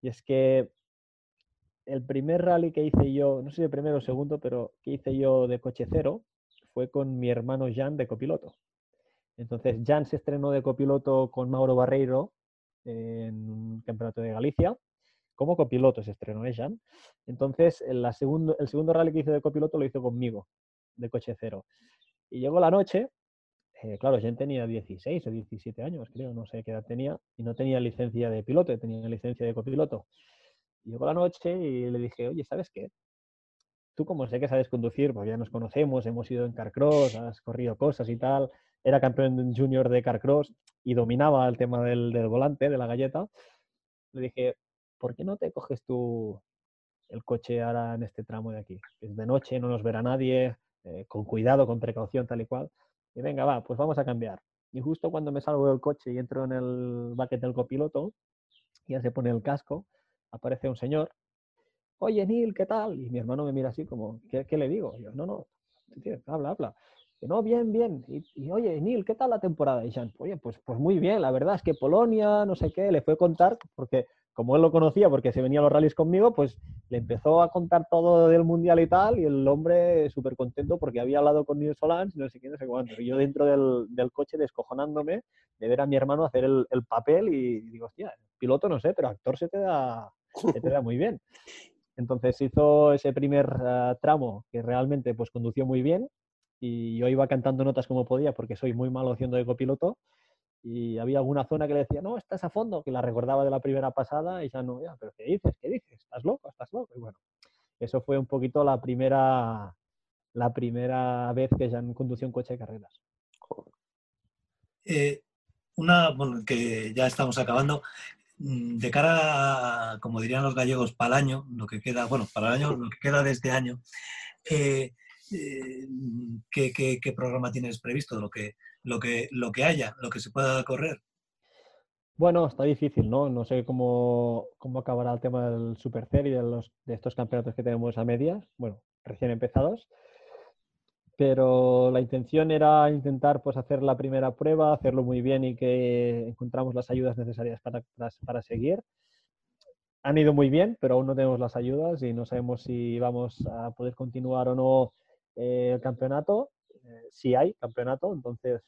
Y es que el primer rally que hice yo, no sé si el primero o segundo, pero que hice yo de coche cero, fue con mi hermano Jan de copiloto. Entonces, Jan se estrenó de copiloto con Mauro Barreiro en un campeonato de Galicia. Como copiloto se estrenó ella. Entonces, el segundo rally que hice de copiloto lo hizo conmigo, de coche cero. Y llegó la noche, eh, claro, Jan tenía 16 o 17 años, creo, no sé qué edad tenía, y no tenía licencia de piloto, tenía licencia de copiloto. llegó la noche y le dije, oye, ¿sabes qué? Tú como sé que sabes conducir, porque ya nos conocemos, hemos ido en carcross, has corrido cosas y tal, era campeón junior de carcross y dominaba el tema del, volante, de la galleta, le dije, ¿por qué no te coges tú el coche ahora en este tramo de aquí? Es de noche, no nos verá nadie, eh, con cuidado, con precaución, tal y cual. Y venga, va, pues vamos a cambiar. Y justo cuando me salgo del coche y entro en el bucket del copiloto, ya se pone el casco, aparece un señor. Oye, Neil, ¿qué tal? Y mi hermano me mira así como, ¿qué, le digo? yo, no, no, habla, habla no, bien, bien. Y, oye, Neil, ¿qué tal la temporada? Y Jean, oye, pues, pues muy bien, la verdad es que Polonia, no sé qué, le fue a contar, porque como él lo conocía, porque se venía a los rallies conmigo, pues le empezó a contar todo del mundial y tal, y el hombre súper contento porque había hablado con Neil Solans, no sé quién, no sé cuánto. Y yo dentro del, coche descojonándome de ver a mi hermano hacer el, el papel y, digo, hostia, piloto no sé, pero actor se te da, te da muy bien. Entonces hizo ese primer eh, tramo que realmente pues condució muy bien y yo iba cantando notas como podía porque soy muy malo haciendo de copiloto y había alguna zona que le decía, no, estás a fondo, que la recordaba de la primera pasada y ya no, ya, pero ¿qué dices? ¿Qué dices? ¿Estás loco? ¿Estás loco? Y bueno, eso fue un poquito la primera, la primera vez que ya conducí un coche de carreras. Eh, una, bueno, que ya estamos acabando, mm, de cara como dirían los gallegos, para el año, lo que queda, bueno, para el año, lo que queda de este año, eh, eh, ¿qué, programa tienes previsto? Lo que, lo, que, lo que haya, lo que se pueda correr. Bueno, está difícil, ¿no? No sé cómo, cómo acabará el tema del Super y de, los, de estos campeonatos que tenemos a medias, bueno, recién empezados. Pero la intención era intentar pues, hacer la primera prueba, hacerlo muy bien y que encontramos las ayudas necesarias para, para seguir han ido muy bien, pero aún no tenemos las ayudas y no sabemos si vamos a poder continuar o no eh, el campeonato, eh, si hay campeonato, entonces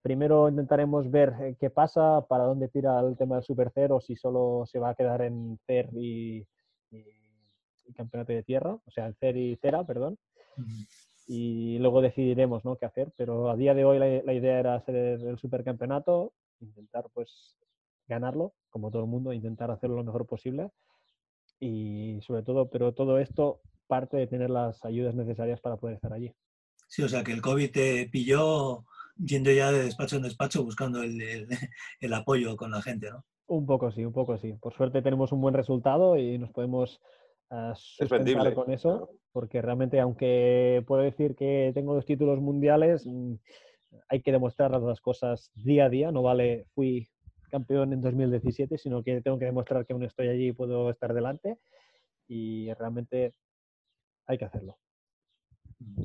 primero intentaremos ver eh, qué pasa, para dónde tira el tema del Super Cero, si solo se va a quedar en CER y, campeonato de tierra, o sea, en CER y Cera, perdón. y luego decidiremos ¿no? qué hacer. Pero a día de hoy la, idea era hacer el supercampeonato, intentar pues ganarlo, como todo el mundo, intentar hacerlo lo mejor posible. Y sobre todo, pero todo esto parte de tener las ayudas necesarias para poder estar allí. Sí, o sea que el COVID te pilló yendo ya de despacho en despacho buscando el, el, *laughs* apoyo con la gente, ¿no? Un poco sí, un poco sí. Por suerte tenemos un buen resultado y nos podemos uh, sustentar con eso, porque realmente, aunque puedo decir que tengo dos títulos mundiales, mm, hay que demostrar las cosas día a día. No vale, fui campeón en 2017, sino que tengo que demostrar que aún estoy allí y puedo estar delante. Y realmente hay que hacerlo.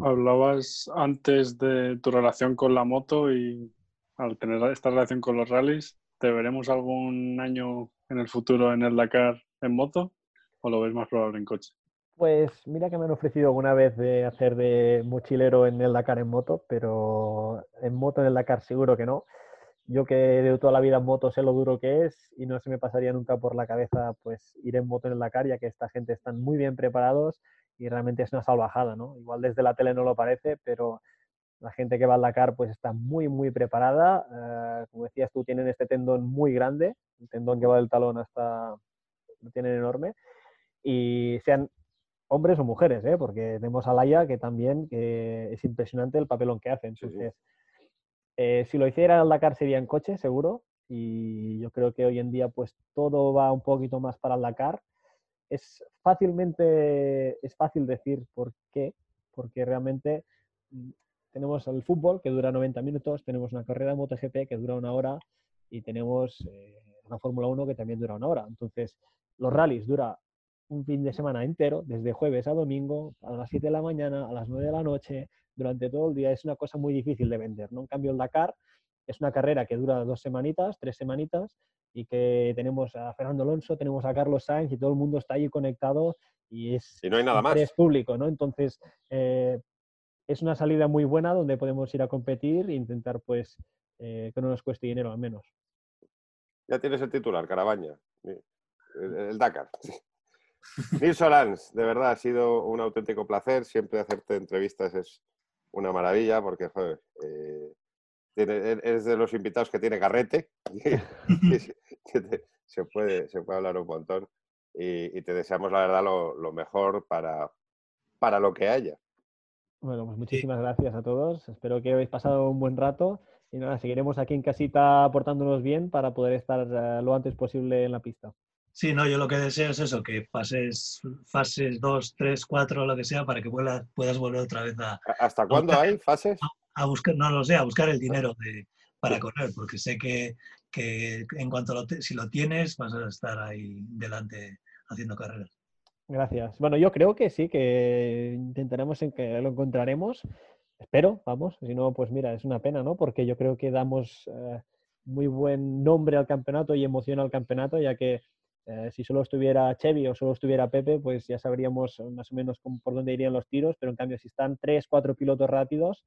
Hablabas antes de tu relación con la moto y al tener esta relación con los rallies, ¿te veremos algún año en el futuro en el Dakar en moto o lo ves más probable en coche? Pues mira que me han ofrecido alguna vez de hacer de mochilero en el Dakar en moto, pero en moto en el Dakar seguro que no. Yo que de toda la vida en moto sé lo duro que es y no se me pasaría nunca por la cabeza pues ir en moto en el Dakar, ya que esta gente están muy bien preparados y realmente es una salvajada, ¿no? Igual desde la tele no lo parece, pero la gente que va al Dakar pues está muy, muy preparada. Eh, como decías tú, tienen este tendón muy grande, el tendón que va del talón hasta, lo tienen enorme, y sean hombres o mujeres, ¿eh? porque tenemos a Laia que también que es impresionante el papelón que hacen. Entonces, eh, si lo hiciera al Dakar sería en coche, seguro, y yo creo que hoy en día pues todo va un poquito más para el Dakar es fácilmente, es fácil decir por qué, porque realmente mm, tenemos el fútbol que dura 90 minutos, tenemos una carrera de MotoGP que dura una hora y tenemos eh, una Fórmula 1 que también dura una hora. Entonces, los rallies dura un fin de semana entero, desde jueves a domingo, a las 7 de la mañana, a las 9 de la noche, durante todo el día. Es una cosa muy difícil de vender. ¿no? En cambio, el Dakar es una carrera que dura dos semanitas, tres semanitas, y que tenemos a Fernando Alonso, tenemos a Carlos Sainz y todo el mundo está ahí conectado y es, no hay nada más. es público, ¿no? Entonces, eh, es una salida muy buena donde podemos ir a competir e intentar, pues, eh, que no nos cueste dinero al menos. Ya tienes el titular, Carabaña, el, Dakar. *laughs* Nils Solans, de verdad ha sido un auténtico placer. Siempre hacerte entrevistas es una maravilla porque, joder, eh, eres de los invitados que tiene carrete, *laughs* se, puede, se puede hablar un montón y, te deseamos la verdad lo, mejor para, para lo que haya. Bueno, pues muchísimas gracias a todos. Espero que hayáis pasado un buen rato y nada, seguiremos aquí en casita aportándonos bien para poder estar eh, lo antes posible en la pista. Sí, no, yo lo que deseo es eso, que pases fases 2, 3, 4, lo que sea, para que puedas volver otra vez a... ¿Hasta cuándo hay fases? A buscar, no lo sé, a buscar el dinero para correr, porque sé que, en cuanto lo si lo tienes vas a estar ahí delante haciendo carreras. Gracias. Bueno, yo creo que sí, que intentaremos en que lo encontraremos. Espero, vamos. Si no, pues mira, es una pena, ¿no? Porque yo creo que damos eh, muy buen nombre al campeonato y emoción al campeonato, ya que eh, si solo estuviera Chevy o solo estuviera Pepe, pues ya sabríamos más o menos por dónde irían los tiros, pero en cambio si están tres, cuatro pilotos rápidos,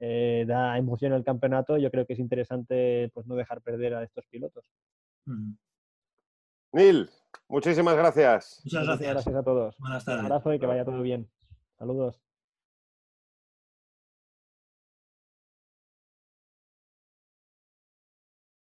eh, da emoción al campeonato, yo creo que es interesante pues, no dejar perder a estos pilotos. Neil, muchísimas gracias. Muchas gracias. Gracias a todos. Buenas tardes. Un abrazo y que vaya todo bien. Saludos.